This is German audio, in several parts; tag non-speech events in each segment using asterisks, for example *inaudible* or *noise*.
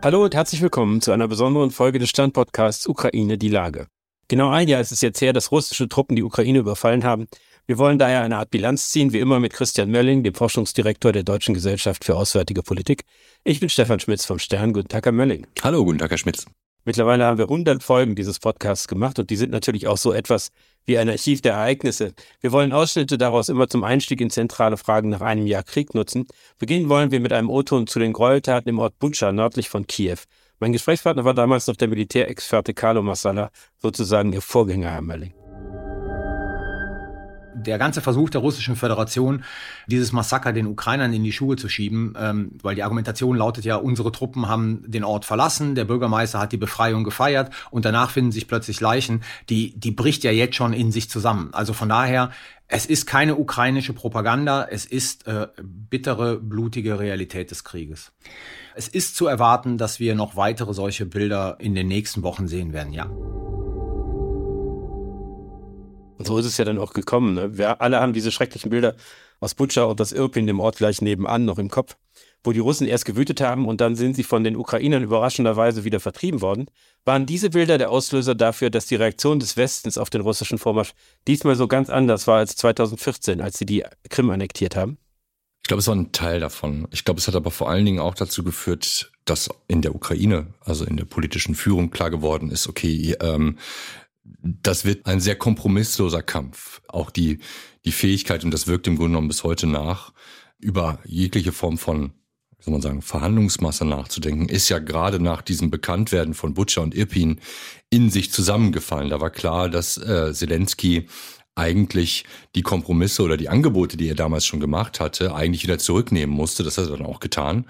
Hallo und herzlich willkommen zu einer besonderen Folge des Standpodcasts Ukraine die Lage. Genau ein Jahr ist es jetzt her, dass russische Truppen die Ukraine überfallen haben. Wir wollen daher eine Art Bilanz ziehen, wie immer mit Christian Mölling, dem Forschungsdirektor der Deutschen Gesellschaft für Auswärtige Politik. Ich bin Stefan Schmitz vom Stern. Guten Tag, Herr Mölling. Hallo, guten Tag, Herr Schmitz. Mittlerweile haben wir 100 Folgen dieses Podcasts gemacht und die sind natürlich auch so etwas wie ein Archiv der Ereignisse. Wir wollen Ausschnitte daraus immer zum Einstieg in zentrale Fragen nach einem Jahr Krieg nutzen. Beginnen wollen wir mit einem O-Ton zu den Gräueltaten im Ort Bucha nördlich von Kiew. Mein Gesprächspartner war damals noch der Militärexperte Carlo Massala, sozusagen ihr Vorgänger, Herr Mölling der ganze Versuch der Russischen Föderation, dieses Massaker den Ukrainern in die Schuhe zu schieben, ähm, weil die Argumentation lautet ja, unsere Truppen haben den Ort verlassen, der Bürgermeister hat die Befreiung gefeiert und danach finden sich plötzlich Leichen, die, die bricht ja jetzt schon in sich zusammen. Also von daher, es ist keine ukrainische Propaganda, es ist äh, bittere, blutige Realität des Krieges. Es ist zu erwarten, dass wir noch weitere solche Bilder in den nächsten Wochen sehen werden, ja. Und so ist es ja dann auch gekommen. Ne? Wir alle haben diese schrecklichen Bilder aus Butscha und das Irpin, dem Ort gleich nebenan, noch im Kopf, wo die Russen erst gewütet haben und dann sind sie von den Ukrainern überraschenderweise wieder vertrieben worden. Waren diese Bilder der Auslöser dafür, dass die Reaktion des Westens auf den russischen Vormarsch diesmal so ganz anders war als 2014, als sie die Krim annektiert haben? Ich glaube, es war ein Teil davon. Ich glaube, es hat aber vor allen Dingen auch dazu geführt, dass in der Ukraine, also in der politischen Führung klar geworden ist, okay, ähm, das wird ein sehr kompromissloser Kampf. Auch die, die Fähigkeit, und das wirkt im Grunde genommen bis heute nach, über jegliche Form von, wie soll man sagen, Verhandlungsmasse nachzudenken, ist ja gerade nach diesem Bekanntwerden von Butcher und Irpin in sich zusammengefallen. Da war klar, dass äh, Zelensky eigentlich die Kompromisse oder die Angebote, die er damals schon gemacht hatte, eigentlich wieder zurücknehmen musste. Das hat er dann auch getan.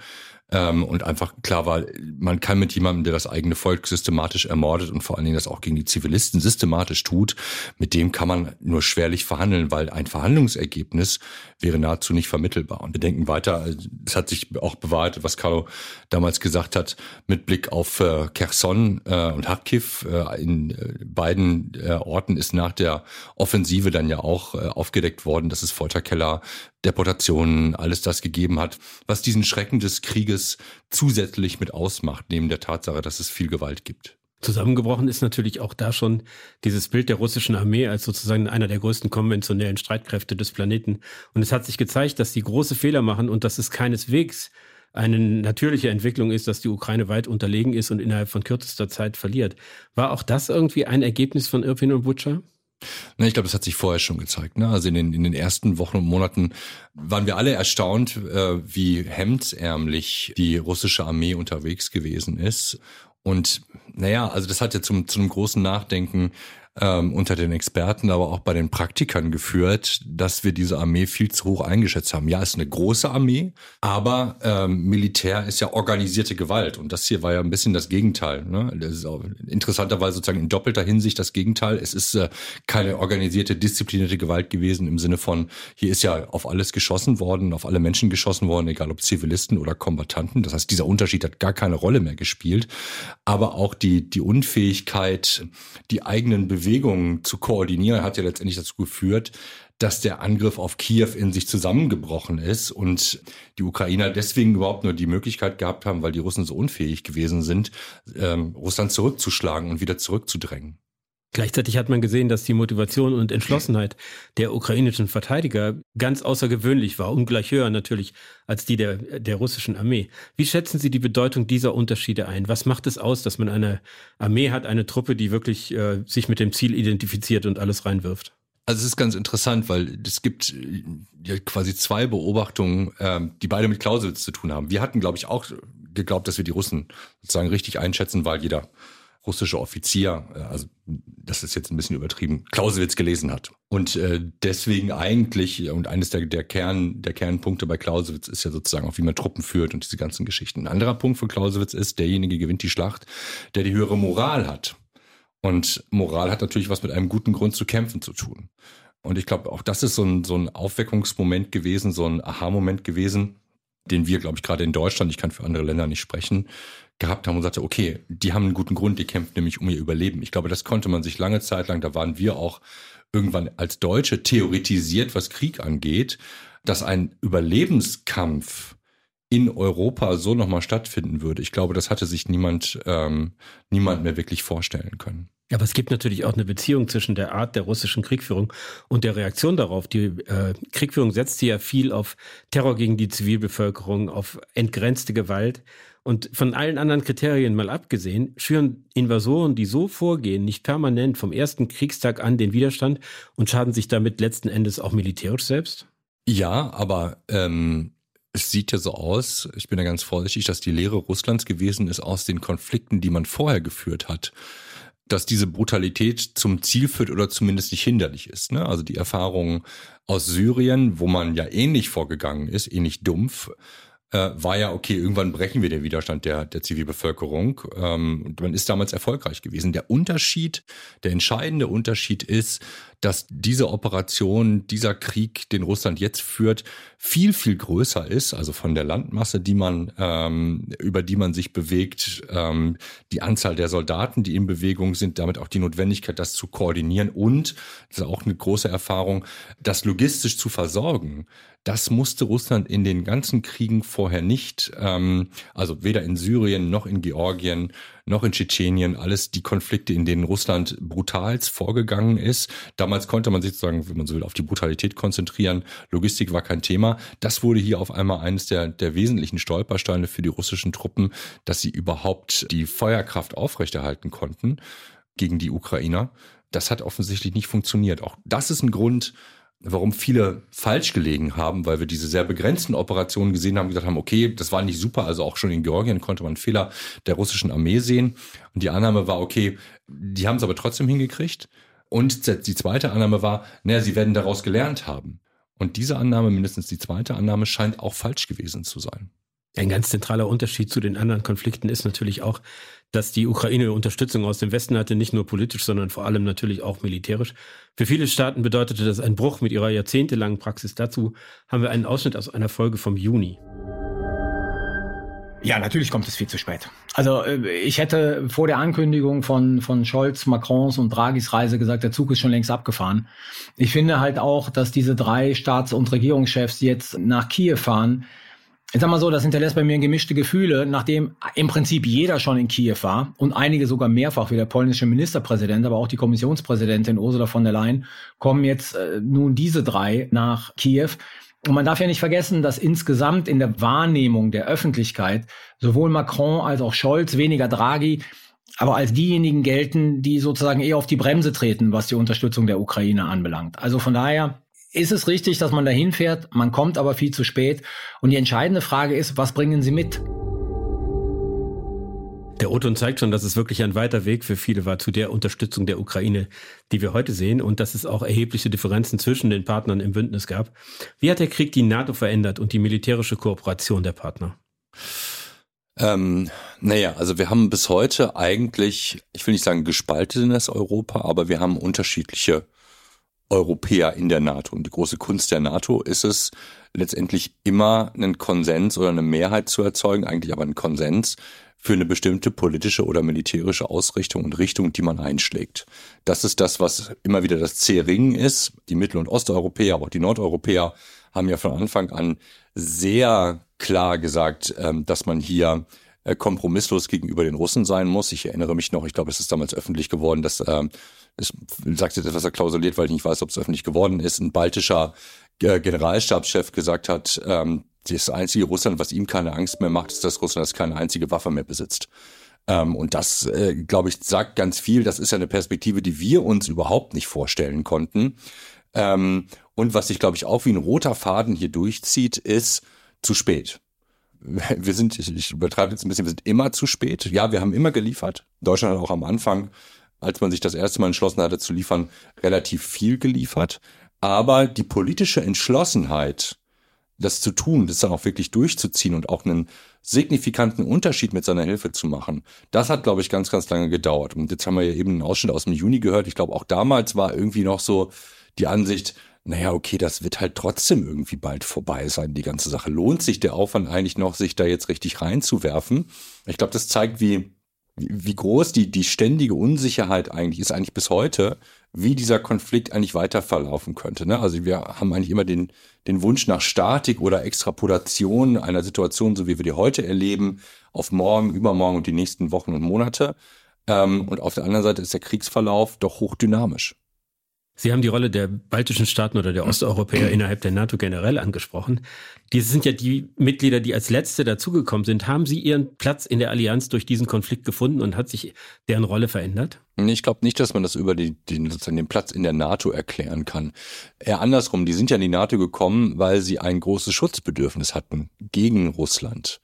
Ähm, und einfach klar war, man kann mit jemandem, der das eigene Volk systematisch ermordet und vor allen Dingen das auch gegen die Zivilisten systematisch tut, mit dem kann man nur schwerlich verhandeln, weil ein Verhandlungsergebnis wäre nahezu nicht vermittelbar. Und wir denken weiter, es hat sich auch bewahrt, was Carlo damals gesagt hat, mit Blick auf äh, Kherson äh, und Kharkiv. Äh, in äh, beiden äh, Orten ist nach der Offensive dann ja auch äh, aufgedeckt worden, dass es Folterkeller Deportationen, alles das gegeben hat, was diesen Schrecken des Krieges zusätzlich mit ausmacht, neben der Tatsache, dass es viel Gewalt gibt. Zusammengebrochen ist natürlich auch da schon dieses Bild der russischen Armee als sozusagen einer der größten konventionellen Streitkräfte des Planeten. Und es hat sich gezeigt, dass die große Fehler machen und dass es keineswegs eine natürliche Entwicklung ist, dass die Ukraine weit unterlegen ist und innerhalb von kürzester Zeit verliert. War auch das irgendwie ein Ergebnis von Irpin und Butcher? Na, ich glaube, das hat sich vorher schon gezeigt. Ne? Also in den, in den ersten Wochen und Monaten waren wir alle erstaunt, äh, wie hemdsärmlich die russische Armee unterwegs gewesen ist. Und naja, also das hat ja zum, zum großen Nachdenken ähm, unter den Experten, aber auch bei den Praktikern geführt, dass wir diese Armee viel zu hoch eingeschätzt haben. Ja, es ist eine große Armee, aber ähm, Militär ist ja organisierte Gewalt und das hier war ja ein bisschen das Gegenteil. Ne? Das ist auch interessanterweise sozusagen in doppelter Hinsicht das Gegenteil. Es ist äh, keine organisierte, disziplinierte Gewalt gewesen im Sinne von, hier ist ja auf alles geschossen worden, auf alle Menschen geschossen worden, egal ob Zivilisten oder Kombattanten. Das heißt, dieser Unterschied hat gar keine Rolle mehr gespielt. Aber auch die, die Unfähigkeit, die eigenen Bewegungen Bewegungen zu koordinieren, hat ja letztendlich dazu geführt, dass der Angriff auf Kiew in sich zusammengebrochen ist und die Ukrainer deswegen überhaupt nur die Möglichkeit gehabt haben, weil die Russen so unfähig gewesen sind, ähm, Russland zurückzuschlagen und wieder zurückzudrängen. Gleichzeitig hat man gesehen, dass die Motivation und Entschlossenheit der ukrainischen Verteidiger ganz außergewöhnlich war, ungleich höher natürlich als die der, der russischen Armee. Wie schätzen Sie die Bedeutung dieser Unterschiede ein? Was macht es aus, dass man eine Armee hat, eine Truppe, die wirklich äh, sich mit dem Ziel identifiziert und alles reinwirft? Also es ist ganz interessant, weil es gibt ja quasi zwei Beobachtungen, ähm, die beide mit Clausewitz zu tun haben. Wir hatten, glaube ich, auch geglaubt, dass wir die Russen sozusagen richtig einschätzen, weil jeder russische Offizier, äh, also das ist jetzt ein bisschen übertrieben, Clausewitz gelesen hat. Und äh, deswegen eigentlich, und eines der, der, Kern, der Kernpunkte bei Clausewitz ist ja sozusagen auch, wie man Truppen führt und diese ganzen Geschichten. Ein anderer Punkt von Clausewitz ist, derjenige gewinnt die Schlacht, der die höhere Moral hat. Und Moral hat natürlich was mit einem guten Grund zu kämpfen zu tun. Und ich glaube, auch das ist so ein, so ein Aufweckungsmoment gewesen, so ein Aha-Moment gewesen, den wir, glaube ich, gerade in Deutschland, ich kann für andere Länder nicht sprechen, gehabt haben und sagte, okay, die haben einen guten Grund, die kämpfen nämlich um ihr Überleben. Ich glaube, das konnte man sich lange Zeit lang, da waren wir auch irgendwann als Deutsche theoretisiert, was Krieg angeht, dass ein Überlebenskampf in Europa so nochmal stattfinden würde. Ich glaube, das hatte sich niemand, ähm, niemand mehr wirklich vorstellen können. Aber es gibt natürlich auch eine Beziehung zwischen der Art der russischen Kriegführung und der Reaktion darauf. Die äh, Kriegführung setzt ja viel auf Terror gegen die Zivilbevölkerung, auf entgrenzte Gewalt. Und von allen anderen Kriterien mal abgesehen, schüren Invasoren, die so vorgehen, nicht permanent vom ersten Kriegstag an den Widerstand und schaden sich damit letzten Endes auch militärisch selbst? Ja, aber ähm, es sieht ja so aus, ich bin ja ganz vorsichtig, dass die Lehre Russlands gewesen ist aus den Konflikten, die man vorher geführt hat dass diese Brutalität zum Ziel führt oder zumindest nicht hinderlich ist. Ne? Also die Erfahrung aus Syrien, wo man ja ähnlich vorgegangen ist, ähnlich dumpf, äh, war ja, okay, irgendwann brechen wir den Widerstand der, der Zivilbevölkerung. Ähm, und man ist damals erfolgreich gewesen. Der Unterschied, der entscheidende Unterschied ist, dass diese Operation, dieser Krieg, den Russland jetzt führt, viel, viel größer ist, also von der Landmasse, die man, ähm, über die man sich bewegt, ähm, die Anzahl der Soldaten, die in Bewegung sind, damit auch die Notwendigkeit, das zu koordinieren und, das ist auch eine große Erfahrung, das logistisch zu versorgen. Das musste Russland in den ganzen Kriegen vorher nicht, ähm, also weder in Syrien noch in Georgien noch in Tschetschenien, alles die Konflikte, in denen Russland brutalst vorgegangen ist. Damals konnte man sich sozusagen, wenn man so will, auf die Brutalität konzentrieren. Logistik war kein Thema. Das wurde hier auf einmal eines der, der wesentlichen Stolpersteine für die russischen Truppen, dass sie überhaupt die Feuerkraft aufrechterhalten konnten gegen die Ukrainer. Das hat offensichtlich nicht funktioniert. Auch das ist ein Grund, warum viele falsch gelegen haben, weil wir diese sehr begrenzten Operationen gesehen haben, gesagt haben, okay, das war nicht super, also auch schon in Georgien konnte man Fehler der russischen Armee sehen. Und die Annahme war, okay, die haben es aber trotzdem hingekriegt. Und die zweite Annahme war, naja, sie werden daraus gelernt haben. Und diese Annahme, mindestens die zweite Annahme, scheint auch falsch gewesen zu sein. Ein ganz zentraler Unterschied zu den anderen Konflikten ist natürlich auch, dass die Ukraine Unterstützung aus dem Westen hatte, nicht nur politisch, sondern vor allem natürlich auch militärisch. Für viele Staaten bedeutete das einen Bruch mit ihrer jahrzehntelangen Praxis. Dazu haben wir einen Ausschnitt aus einer Folge vom Juni. Ja, natürlich kommt es viel zu spät. Also äh, ich hätte vor der Ankündigung von, von Scholz, Macrons und Draghis Reise gesagt, der Zug ist schon längst abgefahren. Ich finde halt auch, dass diese drei Staats- und Regierungschefs jetzt nach Kiew fahren, ich sag mal so, das hinterlässt bei mir gemischte Gefühle, nachdem im Prinzip jeder schon in Kiew war und einige sogar mehrfach, wie der polnische Ministerpräsident, aber auch die Kommissionspräsidentin Ursula von der Leyen, kommen jetzt äh, nun diese drei nach Kiew. Und man darf ja nicht vergessen, dass insgesamt in der Wahrnehmung der Öffentlichkeit sowohl Macron als auch Scholz, weniger Draghi, aber als diejenigen gelten, die sozusagen eher auf die Bremse treten, was die Unterstützung der Ukraine anbelangt. Also von daher ist es richtig, dass man dahin fährt, man kommt aber viel zu spät. Und die entscheidende Frage ist, was bringen Sie mit? Der O-Ton zeigt schon, dass es wirklich ein weiter Weg für viele war zu der Unterstützung der Ukraine, die wir heute sehen und dass es auch erhebliche Differenzen zwischen den Partnern im Bündnis gab. Wie hat der Krieg die NATO verändert und die militärische Kooperation der Partner? Ähm, naja, also wir haben bis heute eigentlich, ich will nicht sagen gespaltenes Europa, aber wir haben unterschiedliche Europäer in der NATO. Und die große Kunst der NATO ist es, letztendlich immer einen Konsens oder eine Mehrheit zu erzeugen, eigentlich aber einen Konsens für eine bestimmte politische oder militärische Ausrichtung und Richtung, die man einschlägt. Das ist das, was immer wieder das C-Ring ist. Die Mittel- und Osteuropäer, aber auch die Nordeuropäer haben ja von Anfang an sehr klar gesagt, ähm, dass man hier äh, kompromisslos gegenüber den Russen sein muss. Ich erinnere mich noch, ich glaube, es ist damals öffentlich geworden, dass ähm, ich sage jetzt etwas klausuliert, weil ich nicht weiß, ob es öffentlich geworden ist, ein baltischer äh, Generalstabschef gesagt hat, ähm, das einzige Russland, was ihm keine Angst mehr macht, ist, dass Russland das keine einzige Waffe mehr besitzt. Ähm, und das, äh, glaube ich, sagt ganz viel. Das ist ja eine Perspektive, die wir uns überhaupt nicht vorstellen konnten. Ähm, und was sich, glaube ich, auch wie ein roter Faden hier durchzieht, ist zu spät. *laughs* Wir sind, ich übertreibe jetzt ein bisschen, wir sind immer zu spät. Ja, wir haben immer geliefert. Deutschland hat auch am Anfang als man sich das erste Mal entschlossen hatte zu liefern, relativ viel geliefert. Aber die politische Entschlossenheit, das zu tun, das dann auch wirklich durchzuziehen und auch einen signifikanten Unterschied mit seiner Hilfe zu machen, das hat, glaube ich, ganz, ganz lange gedauert. Und jetzt haben wir ja eben einen Ausschnitt aus dem Juni gehört. Ich glaube, auch damals war irgendwie noch so die Ansicht, naja, okay, das wird halt trotzdem irgendwie bald vorbei sein, die ganze Sache. Lohnt sich der Aufwand eigentlich noch, sich da jetzt richtig reinzuwerfen? Ich glaube, das zeigt, wie wie groß die, die ständige Unsicherheit eigentlich ist, eigentlich bis heute, wie dieser Konflikt eigentlich weiter verlaufen könnte. Ne? Also wir haben eigentlich immer den, den Wunsch nach Statik oder Extrapolation einer Situation, so wie wir die heute erleben, auf morgen, übermorgen und die nächsten Wochen und Monate. Ähm, und auf der anderen Seite ist der Kriegsverlauf doch hochdynamisch. Sie haben die Rolle der baltischen Staaten oder der Osteuropäer *clears throat* innerhalb der NATO generell angesprochen. Die sind ja die Mitglieder, die als Letzte dazugekommen sind. Haben Sie Ihren Platz in der Allianz durch diesen Konflikt gefunden und hat sich deren Rolle verändert? Ich glaube nicht, dass man das über die, den, sozusagen den Platz in der NATO erklären kann. Eher andersrum, die sind ja in die NATO gekommen, weil sie ein großes Schutzbedürfnis hatten gegen Russland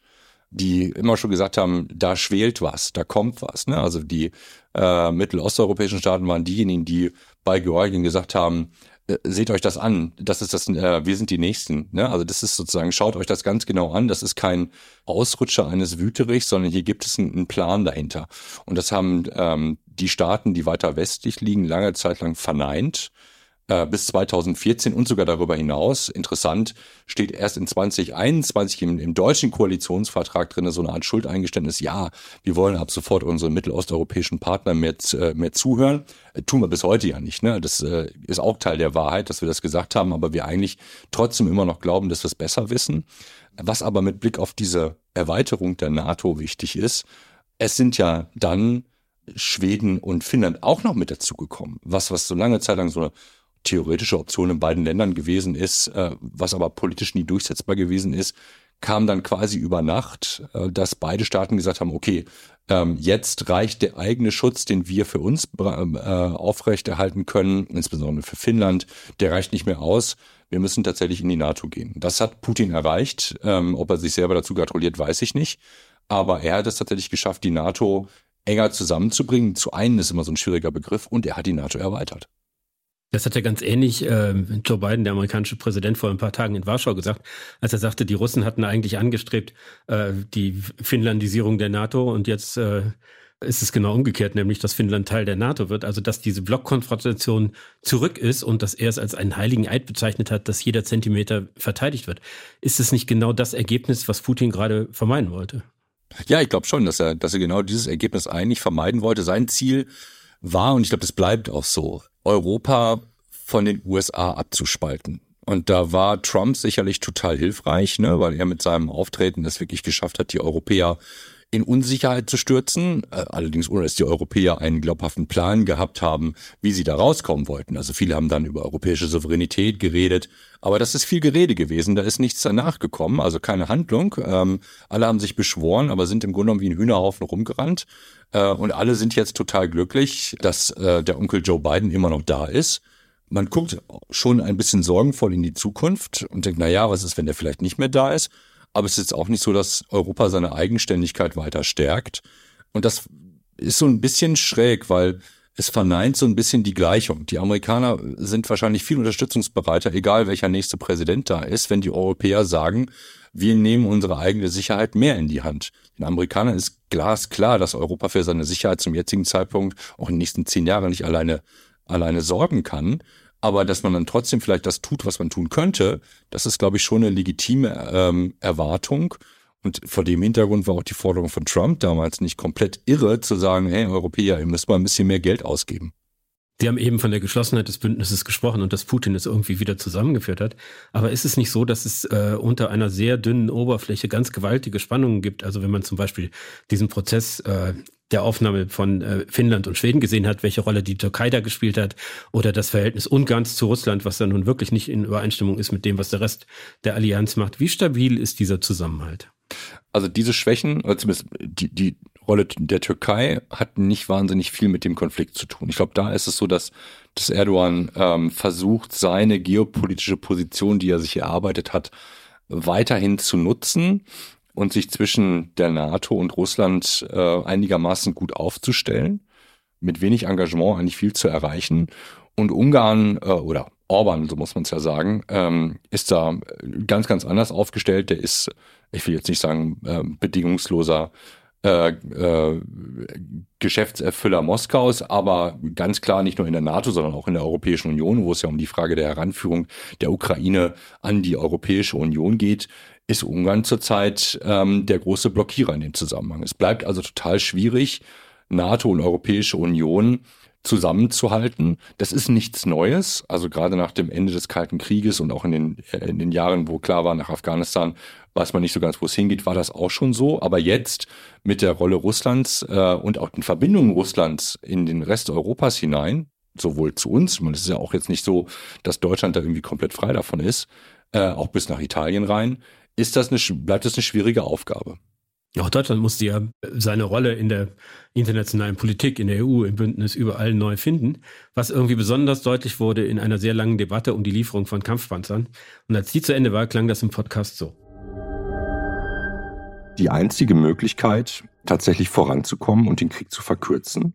die immer schon gesagt haben, da schwelt was, da kommt was. Ne? Also die äh, mittelosteuropäischen Staaten waren diejenigen, die bei Georgien gesagt haben, äh, seht euch das an, das ist das, äh, wir sind die Nächsten. Ne? Also das ist sozusagen, schaut euch das ganz genau an, das ist kein Ausrutscher eines Wüterichs, sondern hier gibt es einen, einen Plan dahinter. Und das haben ähm, die Staaten, die weiter westlich liegen, lange Zeit lang verneint äh, bis 2014 und sogar darüber hinaus. Interessant steht erst in 2021 im, im deutschen Koalitionsvertrag drin so eine Art Schuldeingeständnis. Ja, wir wollen ab sofort unseren mittelosteuropäischen Partnern mehr, äh, mehr zuhören. Äh, tun wir bis heute ja nicht. Ne? Das äh, ist auch Teil der Wahrheit, dass wir das gesagt haben, aber wir eigentlich trotzdem immer noch glauben, dass wir es besser wissen. Was aber mit Blick auf diese Erweiterung der NATO wichtig ist, es sind ja dann Schweden und Finnland auch noch mit dazugekommen. Was, was so lange Zeit lang so eine theoretische Option in beiden Ländern gewesen ist, äh, was aber politisch nie durchsetzbar gewesen ist, kam dann quasi über Nacht, äh, dass beide Staaten gesagt haben, okay, ähm, jetzt reicht der eigene Schutz, den wir für uns äh, aufrechterhalten können, insbesondere für Finnland, der reicht nicht mehr aus. Wir müssen tatsächlich in die NATO gehen. Das hat Putin erreicht. Ähm, ob er sich selber dazu gratuliert, weiß ich nicht. Aber er hat es tatsächlich geschafft, die NATO enger zusammenzubringen. Zu einen ist immer so ein schwieriger Begriff und er hat die NATO erweitert. Das hat ja ganz ähnlich äh, Joe Biden, der amerikanische Präsident, vor ein paar Tagen in Warschau gesagt, als er sagte, die Russen hatten eigentlich angestrebt äh, die Finnlandisierung der NATO und jetzt äh, ist es genau umgekehrt, nämlich dass Finnland Teil der NATO wird. Also dass diese Blockkonfrontation zurück ist und dass er es als einen heiligen Eid bezeichnet hat, dass jeder Zentimeter verteidigt wird. Ist es nicht genau das Ergebnis, was Putin gerade vermeiden wollte? Ja, ich glaube schon, dass er, dass er genau dieses Ergebnis eigentlich vermeiden wollte. Sein Ziel war, und ich glaube, das bleibt auch so, Europa von den USA abzuspalten. Und da war Trump sicherlich total hilfreich, ne, weil er mit seinem Auftreten es wirklich geschafft hat, die Europäer in Unsicherheit zu stürzen, äh, allerdings ohne dass die Europäer einen glaubhaften Plan gehabt haben, wie sie da rauskommen wollten. Also viele haben dann über europäische Souveränität geredet, aber das ist viel Gerede gewesen, da ist nichts danach gekommen, also keine Handlung. Ähm, alle haben sich beschworen, aber sind im Grunde genommen wie ein Hühnerhaufen rumgerannt und alle sind jetzt total glücklich, dass äh, der Onkel Joe Biden immer noch da ist. Man guckt schon ein bisschen sorgenvoll in die Zukunft und denkt, na ja, was ist, wenn der vielleicht nicht mehr da ist? Aber es ist auch nicht so, dass Europa seine Eigenständigkeit weiter stärkt. Und das ist so ein bisschen schräg, weil es verneint so ein bisschen die Gleichung. Die Amerikaner sind wahrscheinlich viel unterstützungsbereiter, egal welcher nächste Präsident da ist, wenn die Europäer sagen, wir nehmen unsere eigene Sicherheit mehr in die Hand. Den Amerikanern ist glasklar, dass Europa für seine Sicherheit zum jetzigen Zeitpunkt auch in den nächsten zehn Jahren nicht alleine, alleine sorgen kann. Aber dass man dann trotzdem vielleicht das tut, was man tun könnte, das ist, glaube ich, schon eine legitime ähm, Erwartung. Und vor dem Hintergrund war auch die Forderung von Trump damals nicht komplett irre, zu sagen, hey, Europäer, ihr müsst mal ein bisschen mehr Geld ausgeben. Sie haben eben von der Geschlossenheit des Bündnisses gesprochen und dass Putin es irgendwie wieder zusammengeführt hat. Aber ist es nicht so, dass es äh, unter einer sehr dünnen Oberfläche ganz gewaltige Spannungen gibt? Also wenn man zum Beispiel diesen Prozess äh, der Aufnahme von äh, Finnland und Schweden gesehen hat, welche Rolle die Türkei da gespielt hat oder das Verhältnis Ungarns zu Russland, was da nun wirklich nicht in Übereinstimmung ist mit dem, was der Rest der Allianz macht. Wie stabil ist dieser Zusammenhalt? Also diese Schwächen, oder zumindest die, die Rolle der Türkei hat nicht wahnsinnig viel mit dem Konflikt zu tun. Ich glaube, da ist es so, dass, dass Erdogan ähm, versucht, seine geopolitische Position, die er sich erarbeitet hat, weiterhin zu nutzen und sich zwischen der NATO und Russland äh, einigermaßen gut aufzustellen, mit wenig Engagement eigentlich viel zu erreichen. Und Ungarn äh, oder Orban, so muss man es ja sagen, ähm, ist da ganz, ganz anders aufgestellt. Der ist, ich will jetzt nicht sagen, äh, bedingungsloser äh, äh, Geschäftserfüller Moskaus, aber ganz klar nicht nur in der NATO, sondern auch in der Europäischen Union, wo es ja um die Frage der Heranführung der Ukraine an die Europäische Union geht, ist Ungarn zurzeit ähm, der große Blockierer in dem Zusammenhang. Es bleibt also total schwierig, NATO und Europäische Union zusammenzuhalten. Das ist nichts Neues. Also gerade nach dem Ende des Kalten Krieges und auch in den, äh, in den Jahren, wo klar war, nach Afghanistan weiß man nicht so ganz, wo es hingeht, war das auch schon so. Aber jetzt mit der Rolle Russlands äh, und auch den Verbindungen Russlands in den Rest Europas hinein, sowohl zu uns, man ist ja auch jetzt nicht so, dass Deutschland da irgendwie komplett frei davon ist, äh, auch bis nach Italien rein, ist das eine, bleibt das eine schwierige Aufgabe. Auch Deutschland musste ja seine Rolle in der internationalen Politik, in der EU, im Bündnis überall neu finden, was irgendwie besonders deutlich wurde in einer sehr langen Debatte um die Lieferung von Kampfpanzern. Und als die zu Ende war, klang das im Podcast so. Die einzige Möglichkeit, tatsächlich voranzukommen und den Krieg zu verkürzen,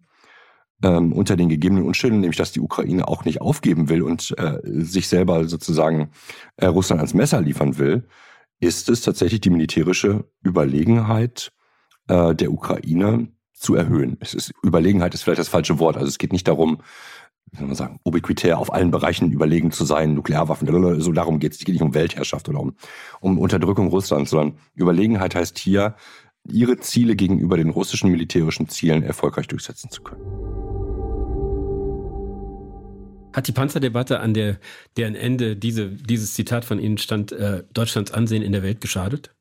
ähm, unter den gegebenen Umständen, nämlich dass die Ukraine auch nicht aufgeben will und äh, sich selber sozusagen äh, Russland ans Messer liefern will, ist es tatsächlich die militärische Überlegenheit äh, der Ukraine zu erhöhen. Es ist, Überlegenheit ist vielleicht das falsche Wort. Also es geht nicht darum, wie soll man sagen, ubiquitär auf allen Bereichen überlegen zu sein, Nuklearwaffen, so darum geht es. Es geht nicht um Weltherrschaft oder um, um Unterdrückung Russlands, sondern Überlegenheit heißt hier, ihre Ziele gegenüber den russischen militärischen Zielen erfolgreich durchsetzen zu können. Hat die Panzerdebatte, an der deren Ende diese, dieses Zitat von Ihnen stand, äh, Deutschlands Ansehen in der Welt geschadet?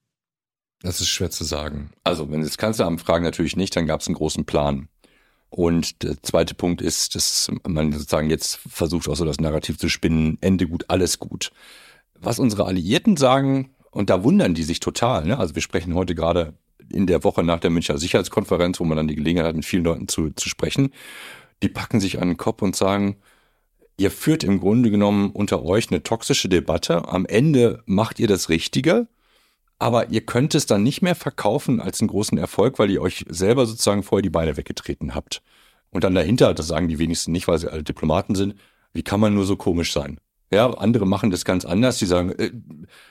Das ist schwer zu sagen. Also, wenn Sie das Kanzleramt fragen, natürlich nicht, dann gab es einen großen Plan. Und der zweite Punkt ist, dass man sozusagen jetzt versucht, auch so das Narrativ zu spinnen, Ende gut, alles gut. Was unsere Alliierten sagen, und da wundern die sich total, ne? also wir sprechen heute gerade in der Woche nach der Münchner Sicherheitskonferenz, wo man dann die Gelegenheit hat, mit vielen Leuten zu, zu sprechen, die packen sich an den Kopf und sagen, ihr führt im Grunde genommen unter euch eine toxische Debatte. Am Ende macht ihr das Richtige, aber ihr könnt es dann nicht mehr verkaufen als einen großen Erfolg, weil ihr euch selber sozusagen vorher die Beine weggetreten habt. Und dann dahinter, das sagen die wenigsten nicht, weil sie alle Diplomaten sind, wie kann man nur so komisch sein? Ja, andere machen das ganz anders. Die sagen, äh,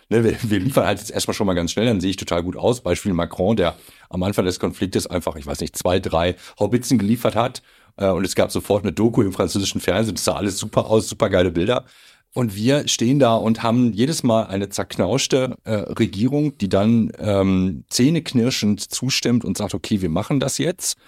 ne, wir, wir liefern halt jetzt erstmal schon mal ganz schnell, dann sehe ich total gut aus. Beispiel Macron, der am Anfang des Konfliktes einfach, ich weiß nicht, zwei, drei Haubitzen geliefert hat äh, und es gab sofort eine Doku im französischen Fernsehen. Das sah alles super aus, super geile Bilder. Und wir stehen da und haben jedes Mal eine zerknauschte äh, Regierung, die dann ähm, zähneknirschend zustimmt und sagt, okay, wir machen das jetzt.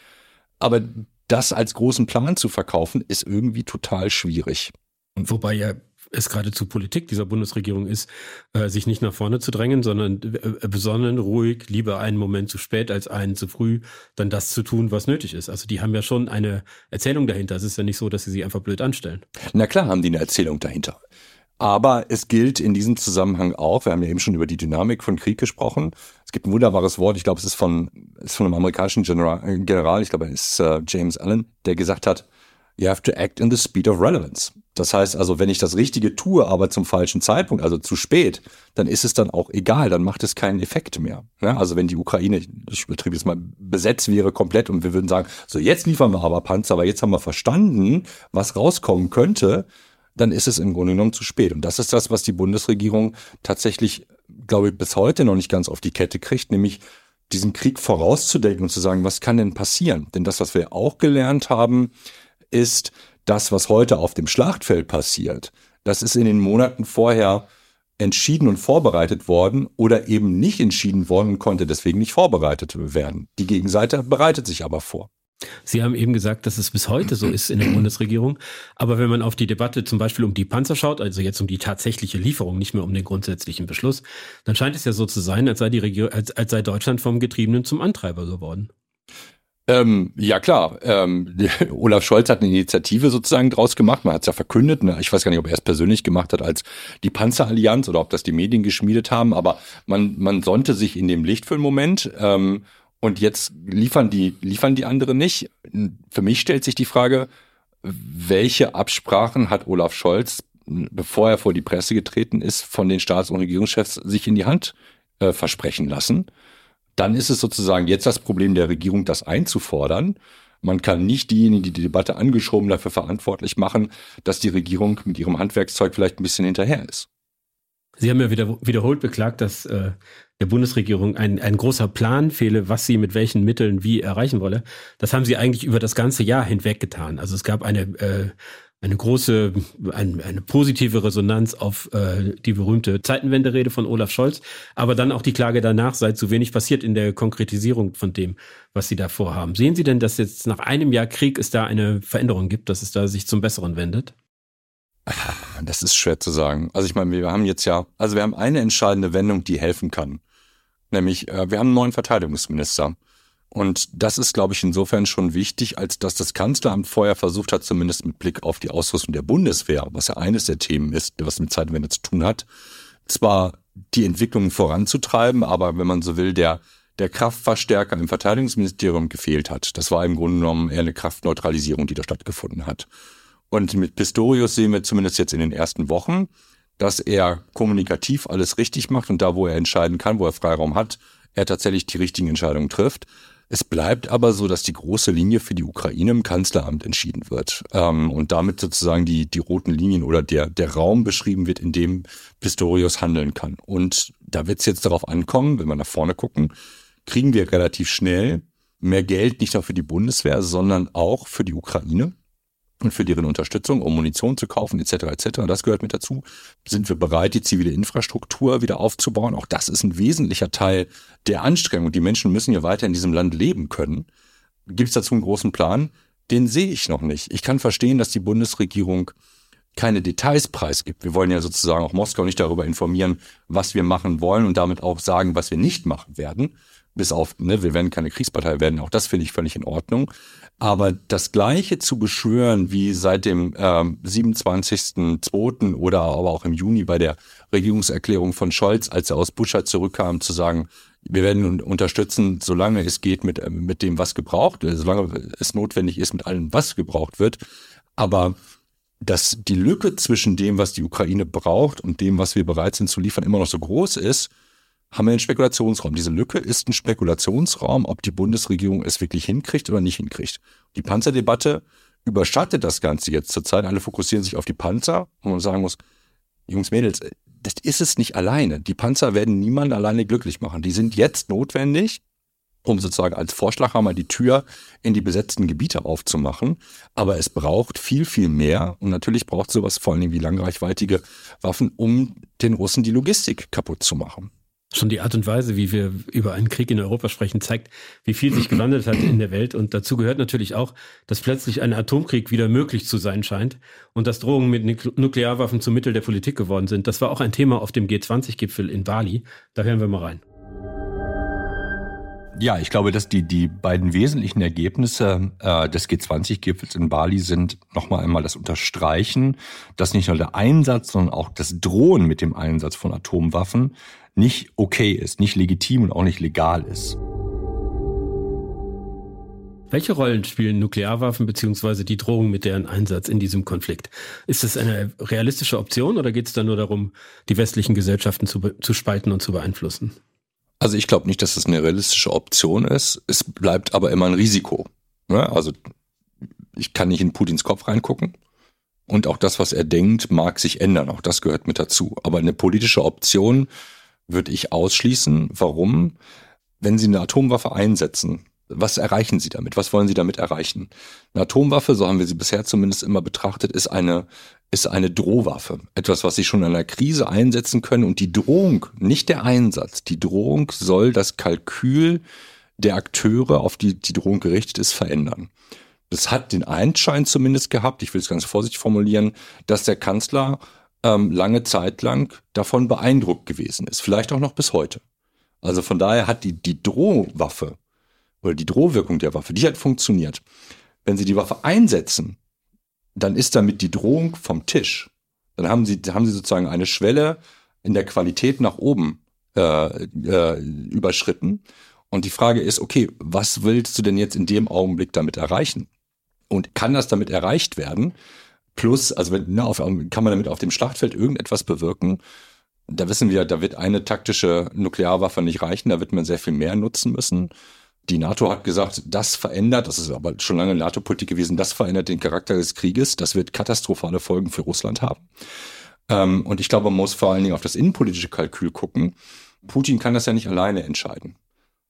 Aber das als großen Plan zu verkaufen, ist irgendwie total schwierig. Und wobei ja es geradezu Politik dieser Bundesregierung ist, äh, sich nicht nach vorne zu drängen, sondern äh, besonnen, ruhig, lieber einen Moment zu spät als einen zu früh, dann das zu tun, was nötig ist. Also die haben ja schon eine Erzählung dahinter. Es ist ja nicht so, dass sie sie einfach blöd anstellen. Na klar haben die eine Erzählung dahinter. Aber es gilt in diesem Zusammenhang auch, wir haben ja eben schon über die Dynamik von Krieg gesprochen. Es gibt ein wunderbares Wort, ich glaube, es ist von, ist von einem amerikanischen General, General ich glaube, es ist äh, James Allen, der gesagt hat, you have to act in the speed of relevance. Das heißt also, wenn ich das Richtige tue, aber zum falschen Zeitpunkt, also zu spät, dann ist es dann auch egal, dann macht es keinen Effekt mehr. Ja, also wenn die Ukraine, ich betrieb jetzt mal, besetzt wäre komplett und wir würden sagen, so jetzt liefern wir aber Panzer, aber jetzt haben wir verstanden, was rauskommen könnte, dann ist es im Grunde genommen zu spät. Und das ist das, was die Bundesregierung tatsächlich, glaube ich, bis heute noch nicht ganz auf die Kette kriegt, nämlich diesen Krieg vorauszudenken und zu sagen, was kann denn passieren? Denn das, was wir auch gelernt haben, ist, das, was heute auf dem Schlachtfeld passiert, das ist in den Monaten vorher entschieden und vorbereitet worden oder eben nicht entschieden worden und konnte deswegen nicht vorbereitet werden. Die Gegenseite bereitet sich aber vor. Sie haben eben gesagt, dass es bis heute so ist in der Bundesregierung. Aber wenn man auf die Debatte zum Beispiel um die Panzer schaut, also jetzt um die tatsächliche Lieferung, nicht mehr um den grundsätzlichen Beschluss, dann scheint es ja so zu sein, als sei, die Regierung, als, als sei Deutschland vom Getriebenen zum Antreiber geworden. Ähm, ja klar, ähm, *laughs* Olaf Scholz hat eine Initiative sozusagen draus gemacht. Man hat es ja verkündet. Ne? Ich weiß gar nicht, ob er es persönlich gemacht hat als die Panzerallianz oder ob das die Medien geschmiedet haben. Aber man, man sonnte sich in dem Licht für einen Moment. Ähm, und jetzt liefern die, liefern die anderen nicht. Für mich stellt sich die Frage, welche Absprachen hat Olaf Scholz, bevor er vor die Presse getreten ist, von den Staats- und Regierungschefs sich in die Hand äh, versprechen lassen? Dann ist es sozusagen jetzt das Problem der Regierung, das einzufordern. Man kann nicht diejenigen, die die Debatte angeschoben dafür verantwortlich machen, dass die Regierung mit ihrem Handwerkszeug vielleicht ein bisschen hinterher ist. Sie haben ja wieder, wiederholt beklagt, dass äh, der Bundesregierung ein, ein großer Plan fehle, was sie mit welchen Mitteln wie erreichen wolle. Das haben sie eigentlich über das ganze Jahr hinweg getan. Also es gab eine, äh, eine große, ein, eine positive Resonanz auf äh, die berühmte Zeitenwenderede von Olaf Scholz, aber dann auch die Klage danach, sei zu wenig passiert in der Konkretisierung von dem, was sie da vorhaben. Sehen Sie denn, dass jetzt nach einem Jahr Krieg es da eine Veränderung gibt, dass es da sich zum Besseren wendet? Das ist schwer zu sagen. Also ich meine, wir haben jetzt ja, also wir haben eine entscheidende Wendung, die helfen kann. Nämlich, äh, wir haben einen neuen Verteidigungsminister. Und das ist, glaube ich, insofern schon wichtig, als dass das Kanzleramt vorher versucht hat, zumindest mit Blick auf die Ausrüstung der Bundeswehr, was ja eines der Themen ist, was mit Zeitwende zu tun hat, zwar die Entwicklung voranzutreiben, aber wenn man so will, der, der Kraftverstärker im Verteidigungsministerium gefehlt hat. Das war im Grunde genommen eher eine Kraftneutralisierung, die da stattgefunden hat. Und mit Pistorius sehen wir zumindest jetzt in den ersten Wochen, dass er kommunikativ alles richtig macht und da, wo er entscheiden kann, wo er Freiraum hat, er tatsächlich die richtigen Entscheidungen trifft. Es bleibt aber so, dass die große Linie für die Ukraine im Kanzleramt entschieden wird ähm, und damit sozusagen die, die roten Linien oder der, der Raum beschrieben wird, in dem Pistorius handeln kann. Und da wird es jetzt darauf ankommen, wenn wir nach vorne gucken, kriegen wir relativ schnell mehr Geld nicht nur für die Bundeswehr, sondern auch für die Ukraine und für deren Unterstützung, um Munition zu kaufen, etc. etc. Das gehört mit dazu. Sind wir bereit, die zivile Infrastruktur wieder aufzubauen? Auch das ist ein wesentlicher Teil der Anstrengung. Die Menschen müssen ja weiter in diesem Land leben können. Gibt es dazu einen großen Plan? Den sehe ich noch nicht. Ich kann verstehen, dass die Bundesregierung keine Details preisgibt. Wir wollen ja sozusagen auch Moskau nicht darüber informieren, was wir machen wollen und damit auch sagen, was wir nicht machen werden. Bis auf, ne, wir werden keine Kriegspartei werden. Auch das finde ich völlig in Ordnung. Aber das Gleiche zu beschwören wie seit dem äh, 27.02. oder aber auch im Juni bei der Regierungserklärung von Scholz, als er aus Butscha zurückkam, zu sagen, wir werden unterstützen, solange es geht mit, äh, mit dem, was gebraucht, wird, solange es notwendig ist, mit allem, was gebraucht wird. Aber dass die Lücke zwischen dem, was die Ukraine braucht und dem, was wir bereit sind zu liefern, immer noch so groß ist, haben wir einen Spekulationsraum. Diese Lücke ist ein Spekulationsraum, ob die Bundesregierung es wirklich hinkriegt oder nicht hinkriegt. Die Panzerdebatte überschattet das Ganze jetzt zurzeit. Alle fokussieren sich auf die Panzer und man sagen muss, Jungs, Mädels, das ist es nicht alleine. Die Panzer werden niemanden alleine glücklich machen. Die sind jetzt notwendig, um sozusagen als Vorschlaghammer die Tür in die besetzten Gebiete aufzumachen. Aber es braucht viel, viel mehr. Und natürlich braucht sowas vor allen Dingen wie langreichweitige Waffen, um den Russen die Logistik kaputt zu machen. Schon die Art und Weise, wie wir über einen Krieg in Europa sprechen, zeigt, wie viel sich gewandelt hat in der Welt. Und dazu gehört natürlich auch, dass plötzlich ein Atomkrieg wieder möglich zu sein scheint und dass Drohungen mit Nuklearwaffen zum Mittel der Politik geworden sind. Das war auch ein Thema auf dem G20-Gipfel in Bali. Da hören wir mal rein. Ja, ich glaube, dass die, die beiden wesentlichen Ergebnisse äh, des G20-Gipfels in Bali sind nochmal einmal das Unterstreichen, dass nicht nur der Einsatz, sondern auch das Drohen mit dem Einsatz von Atomwaffen nicht okay ist, nicht legitim und auch nicht legal ist. Welche Rollen spielen Nuklearwaffen beziehungsweise die Drohung mit deren Einsatz in diesem Konflikt? Ist das eine realistische Option oder geht es da nur darum, die westlichen Gesellschaften zu, zu spalten und zu beeinflussen? Also ich glaube nicht, dass das eine realistische Option ist. Es bleibt aber immer ein Risiko. Ne? Also ich kann nicht in Putins Kopf reingucken. Und auch das, was er denkt, mag sich ändern. Auch das gehört mit dazu. Aber eine politische Option würde ich ausschließen. Warum? Wenn Sie eine Atomwaffe einsetzen, was erreichen Sie damit? Was wollen Sie damit erreichen? Eine Atomwaffe, so haben wir sie bisher zumindest immer betrachtet, ist eine, ist eine Drohwaffe. Etwas, was Sie schon in einer Krise einsetzen können. Und die Drohung, nicht der Einsatz, die Drohung soll das Kalkül der Akteure, auf die die Drohung gerichtet ist, verändern. Das hat den Einschein zumindest gehabt, ich will es ganz vorsichtig formulieren, dass der Kanzler ähm, lange Zeit lang davon beeindruckt gewesen ist. Vielleicht auch noch bis heute. Also von daher hat die, die Drohwaffe oder die Drohwirkung der Waffe, die hat funktioniert. Wenn Sie die Waffe einsetzen, dann ist damit die Drohung vom Tisch. Dann haben Sie, haben Sie sozusagen eine Schwelle in der Qualität nach oben äh, äh, überschritten. Und die Frage ist, okay, was willst du denn jetzt in dem Augenblick damit erreichen? Und kann das damit erreicht werden? Plus, also wenn, ne, auf, kann man damit auf dem Schlachtfeld irgendetwas bewirken? Da wissen wir, da wird eine taktische Nuklearwaffe nicht reichen, da wird man sehr viel mehr nutzen müssen. Die NATO hat gesagt, das verändert, das ist aber schon lange NATO-Politik gewesen, das verändert den Charakter des Krieges, das wird katastrophale Folgen für Russland haben. Ähm, und ich glaube, man muss vor allen Dingen auf das innenpolitische Kalkül gucken. Putin kann das ja nicht alleine entscheiden,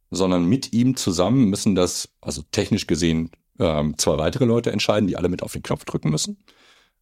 sondern mit ihm zusammen müssen das, also technisch gesehen, ähm, zwei weitere Leute entscheiden, die alle mit auf den Knopf drücken müssen.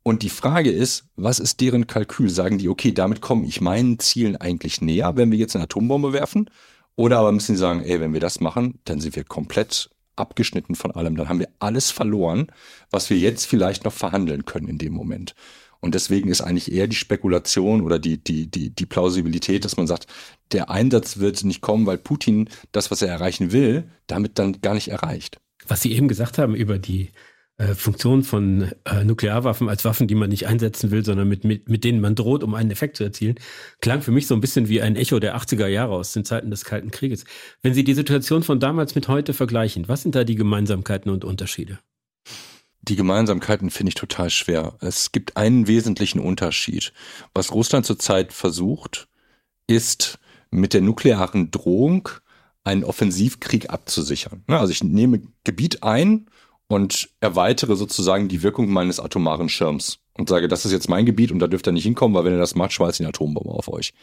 Und die Frage ist, was ist deren Kalkül? Sagen die, okay, damit komme ich meinen Zielen eigentlich näher, wenn wir jetzt eine Atombombe werfen? Oder aber müssen sie sagen, ey, wenn wir das machen, dann sind wir komplett abgeschnitten von allem. Dann haben wir alles verloren, was wir jetzt vielleicht noch verhandeln können in dem Moment. Und deswegen ist eigentlich eher die Spekulation oder die, die, die, die Plausibilität, dass man sagt, der Einsatz wird nicht kommen, weil Putin das, was er erreichen will, damit dann gar nicht erreicht. Was Sie eben gesagt haben über die äh, Funktion von äh, Nuklearwaffen als Waffen, die man nicht einsetzen will, sondern mit, mit, mit denen man droht, um einen Effekt zu erzielen, klang für mich so ein bisschen wie ein Echo der 80er Jahre aus den Zeiten des Kalten Krieges. Wenn Sie die Situation von damals mit heute vergleichen, was sind da die Gemeinsamkeiten und Unterschiede? Die Gemeinsamkeiten finde ich total schwer. Es gibt einen wesentlichen Unterschied. Was Russland zurzeit versucht, ist mit der nuklearen Drohung einen Offensivkrieg abzusichern. Also ich nehme Gebiet ein und erweitere sozusagen die Wirkung meines atomaren Schirms und sage, das ist jetzt mein Gebiet und da dürft ihr nicht hinkommen, weil wenn ihr das macht, schmeißt ich eine Atombombe auf euch.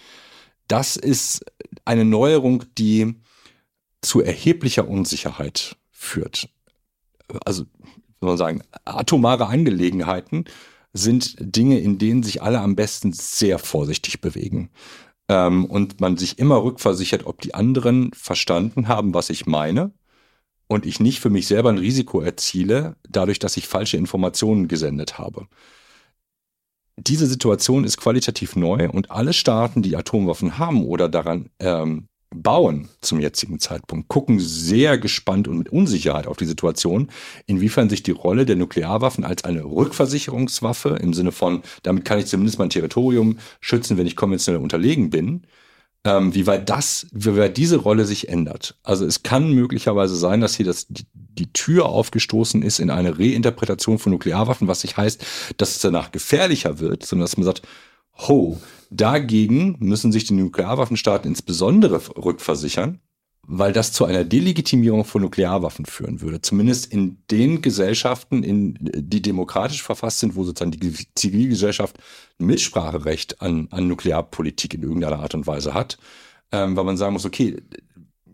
Das ist eine Neuerung, die zu erheblicher Unsicherheit führt. Also, soll man sagen, atomare Angelegenheiten sind Dinge, in denen sich alle am besten sehr vorsichtig bewegen. Ähm, und man sich immer rückversichert, ob die anderen verstanden haben, was ich meine und ich nicht für mich selber ein Risiko erziele, dadurch, dass ich falsche Informationen gesendet habe. Diese Situation ist qualitativ neu und alle Staaten, die Atomwaffen haben oder daran ähm, bauen zum jetzigen Zeitpunkt, gucken sehr gespannt und mit Unsicherheit auf die Situation, inwiefern sich die Rolle der Nuklearwaffen als eine Rückversicherungswaffe im Sinne von, damit kann ich zumindest mein Territorium schützen, wenn ich konventionell unterlegen bin, ähm, wie weit das, wie weit diese Rolle sich ändert. Also es kann möglicherweise sein, dass hier das, die, Tür aufgestoßen ist in eine Reinterpretation von Nuklearwaffen, was nicht heißt, dass es danach gefährlicher wird, sondern dass man sagt, ho, dagegen müssen sich die Nuklearwaffenstaaten insbesondere rückversichern, weil das zu einer Delegitimierung von Nuklearwaffen führen würde. Zumindest in den Gesellschaften, in, die demokratisch verfasst sind, wo sozusagen die Zivilgesellschaft Mitspracherecht an, an Nuklearpolitik in irgendeiner Art und Weise hat, ähm, weil man sagen muss, okay,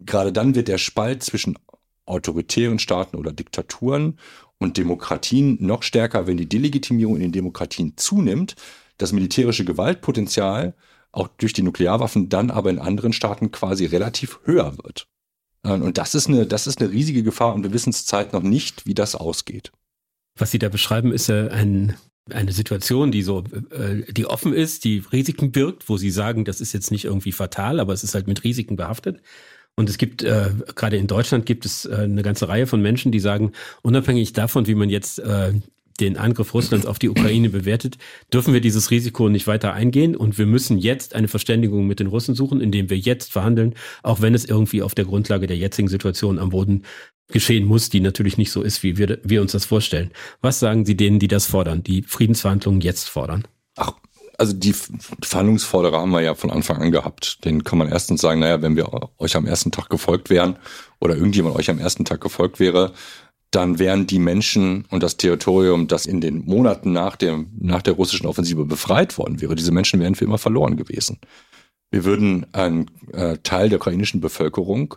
gerade dann wird der Spalt zwischen autoritären Staaten oder Diktaturen und Demokratien noch stärker, wenn die Delegitimierung in den Demokratien zunimmt, das militärische Gewaltpotenzial auch durch die Nuklearwaffen dann aber in anderen Staaten quasi relativ höher wird. Und das ist eine, das ist eine riesige Gefahr und wir wissen zurzeit noch nicht, wie das ausgeht. Was Sie da beschreiben, ist ja ein, eine Situation, die so, äh, die offen ist, die Risiken birgt, wo Sie sagen, das ist jetzt nicht irgendwie fatal, aber es ist halt mit Risiken behaftet. Und es gibt, äh, gerade in Deutschland gibt es äh, eine ganze Reihe von Menschen, die sagen, unabhängig davon, wie man jetzt den Angriff Russlands auf die Ukraine bewertet, dürfen wir dieses Risiko nicht weiter eingehen und wir müssen jetzt eine Verständigung mit den Russen suchen, indem wir jetzt verhandeln, auch wenn es irgendwie auf der Grundlage der jetzigen Situation am Boden geschehen muss, die natürlich nicht so ist, wie wir, wir uns das vorstellen. Was sagen Sie denen, die das fordern, die Friedensverhandlungen jetzt fordern? Ach, also die Verhandlungsforderer haben wir ja von Anfang an gehabt. Den kann man erstens sagen, naja, wenn wir euch am ersten Tag gefolgt wären oder irgendjemand euch am ersten Tag gefolgt wäre, dann wären die Menschen und das Territorium, das in den Monaten nach, dem, nach der russischen Offensive befreit worden wäre, diese Menschen wären für immer verloren gewesen. Wir würden einen äh, Teil der ukrainischen Bevölkerung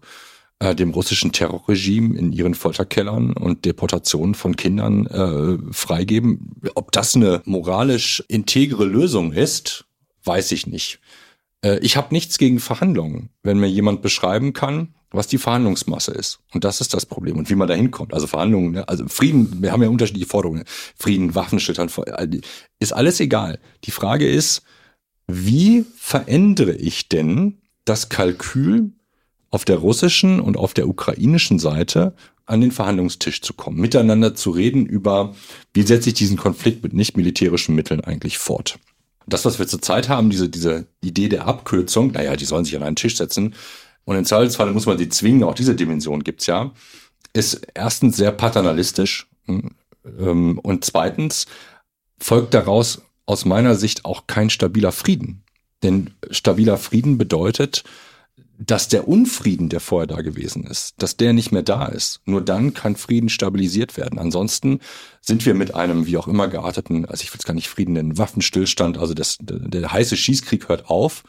äh, dem russischen Terrorregime in ihren Folterkellern und Deportationen von Kindern äh, freigeben. Ob das eine moralisch integre Lösung ist, weiß ich nicht. Äh, ich habe nichts gegen Verhandlungen. Wenn mir jemand beschreiben kann, was die Verhandlungsmasse ist. Und das ist das Problem. Und wie man da hinkommt. Also Verhandlungen, ne? also Frieden, wir haben ja unterschiedliche Forderungen. Frieden, Waffenschüttern, ist alles egal. Die Frage ist, wie verändere ich denn das Kalkül auf der russischen und auf der ukrainischen Seite an den Verhandlungstisch zu kommen, miteinander zu reden über, wie setze ich diesen Konflikt mit nicht militärischen Mitteln eigentlich fort. Das, was wir zurzeit haben, diese, diese Idee der Abkürzung, naja, die sollen sich an einen Tisch setzen, und im Zweifelsfall muss man sie zwingen, auch diese Dimension gibt's ja, ist erstens sehr paternalistisch ähm, und zweitens folgt daraus aus meiner Sicht auch kein stabiler Frieden. Denn stabiler Frieden bedeutet, dass der Unfrieden, der vorher da gewesen ist, dass der nicht mehr da ist. Nur dann kann Frieden stabilisiert werden. Ansonsten sind wir mit einem wie auch immer gearteten, also ich will es gar nicht Frieden nennen, Waffenstillstand, also das, der, der heiße Schießkrieg hört auf,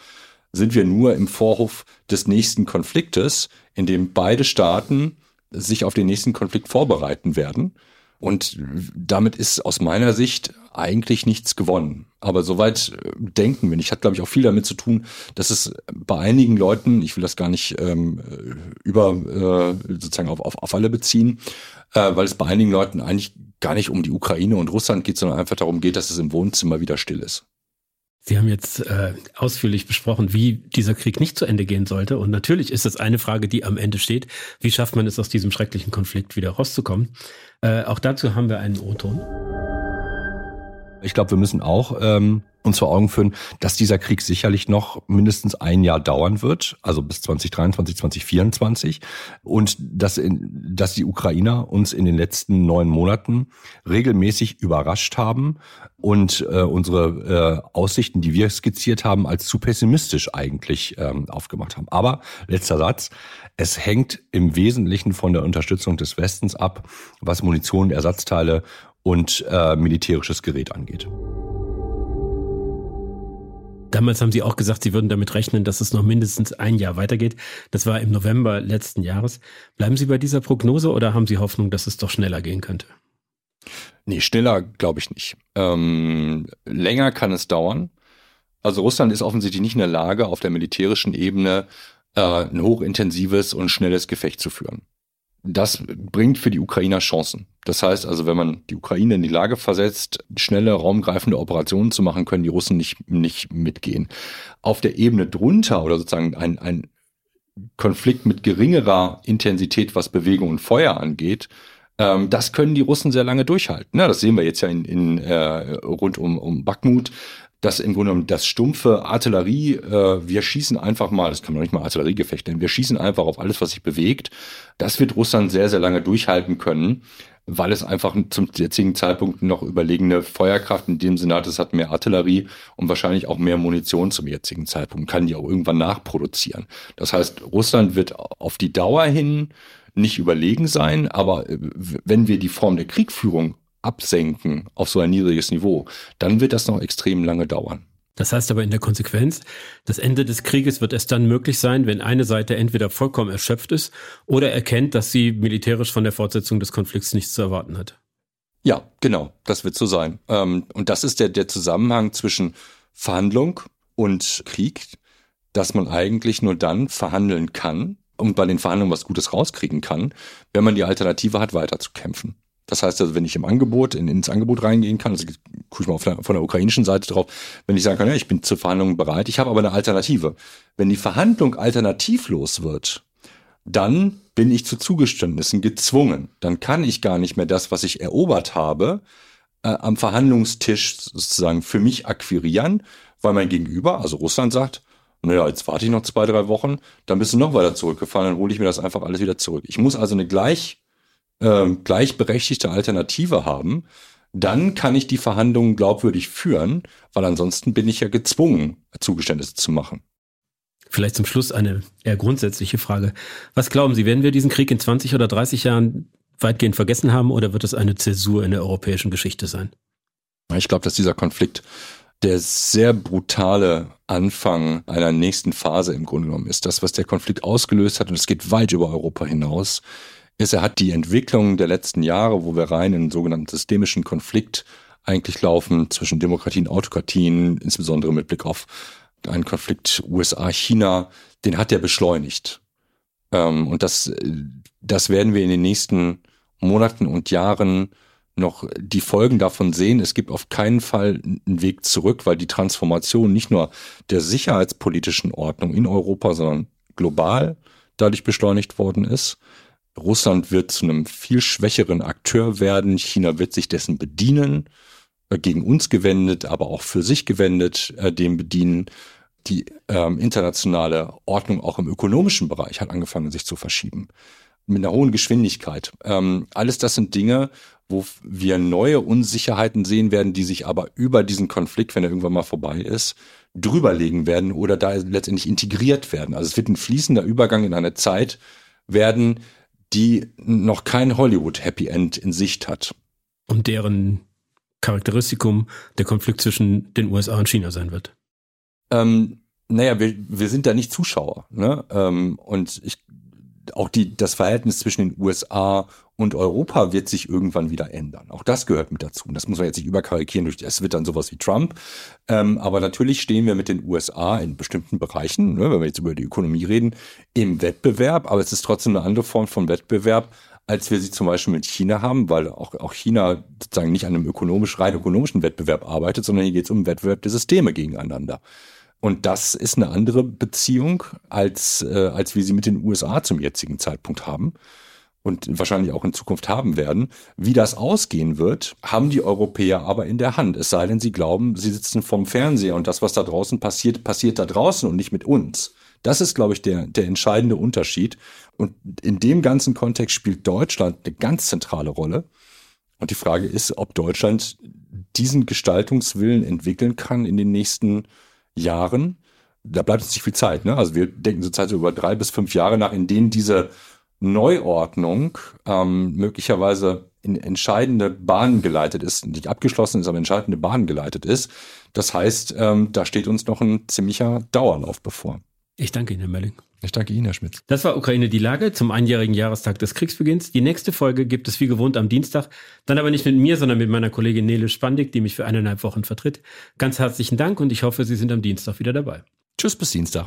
sind wir nur im Vorhof des nächsten Konfliktes, in dem beide Staaten sich auf den nächsten Konflikt vorbereiten werden. Und damit ist aus meiner Sicht eigentlich nichts gewonnen. Aber soweit äh, denken wir nicht. Hat, glaube ich, auch viel damit zu tun, dass es bei einigen Leuten, ich will das gar nicht ähm, über äh, sozusagen auf, auf, auf alle beziehen, äh, weil es bei einigen Leuten eigentlich gar nicht um die Ukraine und Russland geht, sondern einfach darum geht, dass es im Wohnzimmer wieder still ist. Sie haben jetzt äh, ausführlich besprochen, wie dieser Krieg nicht zu Ende gehen sollte. Und natürlich ist das eine Frage, die am Ende steht. Wie schafft man es, aus diesem schrecklichen Konflikt wieder rauszukommen? Äh, auch dazu haben wir einen O-Ton. Ich glaube, wir müssen auch ähm, uns vor Augen führen, dass dieser Krieg sicherlich noch mindestens ein Jahr dauern wird, also bis 2023, 2024. Und dass, in, dass die Ukrainer uns in den letzten neun Monaten regelmäßig überrascht haben und äh, unsere äh, Aussichten, die wir skizziert haben, als zu pessimistisch eigentlich ähm, aufgemacht haben. Aber letzter Satz. Es hängt im Wesentlichen von der Unterstützung des Westens ab, was Munition, Ersatzteile und äh, militärisches Gerät angeht. Damals haben Sie auch gesagt, Sie würden damit rechnen, dass es noch mindestens ein Jahr weitergeht. Das war im November letzten Jahres. Bleiben Sie bei dieser Prognose oder haben Sie Hoffnung, dass es doch schneller gehen könnte? Nee, schneller glaube ich nicht. Ähm, länger kann es dauern. Also Russland ist offensichtlich nicht in der Lage, auf der militärischen Ebene äh, ein hochintensives und schnelles Gefecht zu führen das bringt für die Ukrainer Chancen. Das heißt also, wenn man die Ukraine in die Lage versetzt, schnelle, raumgreifende Operationen zu machen, können die Russen nicht, nicht mitgehen. Auf der Ebene drunter oder sozusagen ein, ein Konflikt mit geringerer Intensität, was Bewegung und Feuer angeht, ähm, das können die Russen sehr lange durchhalten. Ja, das sehen wir jetzt ja in, in äh, rund um, um Bakhmut dass im Grunde genommen das stumpfe Artillerie, äh, wir schießen einfach mal, das kann man nicht mal Artilleriegefecht nennen, wir schießen einfach auf alles, was sich bewegt. Das wird Russland sehr, sehr lange durchhalten können, weil es einfach zum jetzigen Zeitpunkt noch überlegene Feuerkraft in dem Sinne hat, es hat mehr Artillerie und wahrscheinlich auch mehr Munition zum jetzigen Zeitpunkt, kann die auch irgendwann nachproduzieren. Das heißt, Russland wird auf die Dauer hin nicht überlegen sein, aber wenn wir die Form der Kriegführung absenken auf so ein niedriges Niveau, dann wird das noch extrem lange dauern. Das heißt aber in der Konsequenz, das Ende des Krieges wird erst dann möglich sein, wenn eine Seite entweder vollkommen erschöpft ist oder erkennt, dass sie militärisch von der Fortsetzung des Konflikts nichts zu erwarten hat. Ja, genau, das wird so sein. Ähm, und das ist der, der Zusammenhang zwischen Verhandlung und Krieg, dass man eigentlich nur dann verhandeln kann und bei den Verhandlungen was Gutes rauskriegen kann, wenn man die Alternative hat, weiter zu kämpfen. Das heißt also, wenn ich im Angebot, in, ins Angebot reingehen kann, also gucke ich mal der, von der ukrainischen Seite drauf, wenn ich sagen kann, ja, ich bin zur Verhandlung bereit, ich habe aber eine Alternative. Wenn die Verhandlung alternativlos wird, dann bin ich zu Zugeständnissen gezwungen. Dann kann ich gar nicht mehr das, was ich erobert habe, äh, am Verhandlungstisch sozusagen für mich akquirieren, weil mein Gegenüber, also Russland, sagt, naja, jetzt warte ich noch zwei, drei Wochen, dann bist du noch weiter zurückgefahren, dann hole ich mir das einfach alles wieder zurück. Ich muss also eine gleich äh, gleichberechtigte Alternative haben, dann kann ich die Verhandlungen glaubwürdig führen, weil ansonsten bin ich ja gezwungen, Zugeständnisse zu machen. Vielleicht zum Schluss eine eher grundsätzliche Frage. Was glauben Sie, werden wir diesen Krieg in 20 oder 30 Jahren weitgehend vergessen haben oder wird es eine Zäsur in der europäischen Geschichte sein? Ich glaube, dass dieser Konflikt der sehr brutale Anfang einer nächsten Phase im Grunde genommen ist. Das, was der Konflikt ausgelöst hat, und es geht weit über Europa hinaus, ist, er hat die Entwicklung der letzten Jahre, wo wir rein in einen sogenannten systemischen Konflikt eigentlich laufen zwischen Demokratien Autokratien, insbesondere mit Blick auf einen Konflikt USA-China, den hat er beschleunigt. Ähm, und das, das werden wir in den nächsten Monaten und Jahren noch die Folgen davon sehen. Es gibt auf keinen Fall einen Weg zurück, weil die Transformation nicht nur der sicherheitspolitischen Ordnung in Europa, sondern global dadurch beschleunigt worden ist. Russland wird zu einem viel schwächeren Akteur werden. China wird sich dessen bedienen, äh, gegen uns gewendet, aber auch für sich gewendet, äh, dem bedienen. Die ähm, internationale Ordnung auch im ökonomischen Bereich hat angefangen, sich zu verschieben. Mit einer hohen Geschwindigkeit. Ähm, alles das sind Dinge, wo wir neue Unsicherheiten sehen werden, die sich aber über diesen Konflikt, wenn er irgendwann mal vorbei ist, drüberlegen werden oder da letztendlich integriert werden. Also es wird ein fließender Übergang in eine Zeit werden, die noch kein Hollywood Happy End in Sicht hat. Und deren Charakteristikum der Konflikt zwischen den USA und China sein wird. Ähm, naja, wir, wir sind da nicht Zuschauer. Ne? Ähm, und ich, auch die, das Verhältnis zwischen den USA und Europa wird sich irgendwann wieder ändern. Auch das gehört mit dazu. Und das muss man jetzt nicht überkarikieren. Es wird dann sowas wie Trump. Ähm, aber natürlich stehen wir mit den USA in bestimmten Bereichen, ne, wenn wir jetzt über die Ökonomie reden, im Wettbewerb. Aber es ist trotzdem eine andere Form von Wettbewerb, als wir sie zum Beispiel mit China haben, weil auch, auch China sozusagen nicht an einem ökonomisch, rein ökonomischen Wettbewerb arbeitet, sondern hier geht es um Wettbewerb der Systeme gegeneinander. Und das ist eine andere Beziehung, als, äh, als wir sie mit den USA zum jetzigen Zeitpunkt haben und wahrscheinlich auch in Zukunft haben werden. Wie das ausgehen wird, haben die Europäer aber in der Hand. Es sei denn, sie glauben, sie sitzen vom Fernseher und das, was da draußen passiert, passiert da draußen und nicht mit uns. Das ist, glaube ich, der, der entscheidende Unterschied. Und in dem ganzen Kontext spielt Deutschland eine ganz zentrale Rolle. Und die Frage ist, ob Deutschland diesen Gestaltungswillen entwickeln kann in den nächsten Jahren. Da bleibt uns nicht viel Zeit. Ne? Also wir denken zurzeit so über drei bis fünf Jahre nach, in denen diese Neuordnung ähm, möglicherweise in entscheidende Bahnen geleitet ist, nicht abgeschlossen ist, aber entscheidende Bahnen geleitet ist. Das heißt, ähm, da steht uns noch ein ziemlicher Dauerlauf bevor. Ich danke Ihnen, Herr Melling. Ich danke Ihnen, Herr Schmidt. Das war Ukraine die Lage zum einjährigen Jahrestag des Kriegsbeginns. Die nächste Folge gibt es wie gewohnt am Dienstag. Dann aber nicht mit mir, sondern mit meiner Kollegin Nele Spandig, die mich für eineinhalb Wochen vertritt. Ganz herzlichen Dank und ich hoffe, Sie sind am Dienstag wieder dabei. Tschüss bis Dienstag.